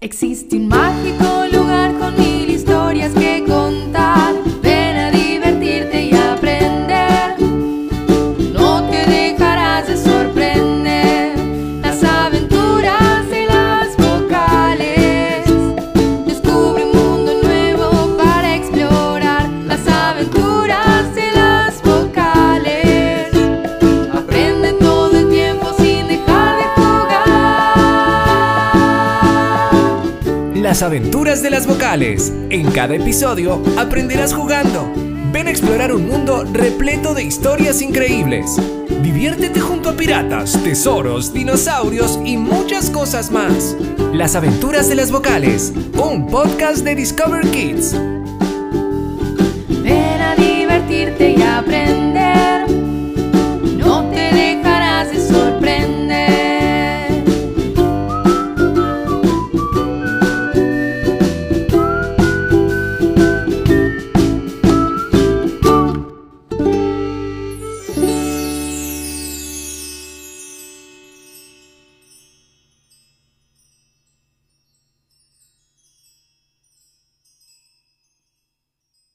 Existe un mágico Las aventuras de las vocales. En cada episodio aprenderás jugando. Ven a explorar un mundo repleto de historias increíbles. Diviértete junto a piratas, tesoros, dinosaurios y muchas cosas más. Las aventuras de las vocales. Un podcast de Discover Kids.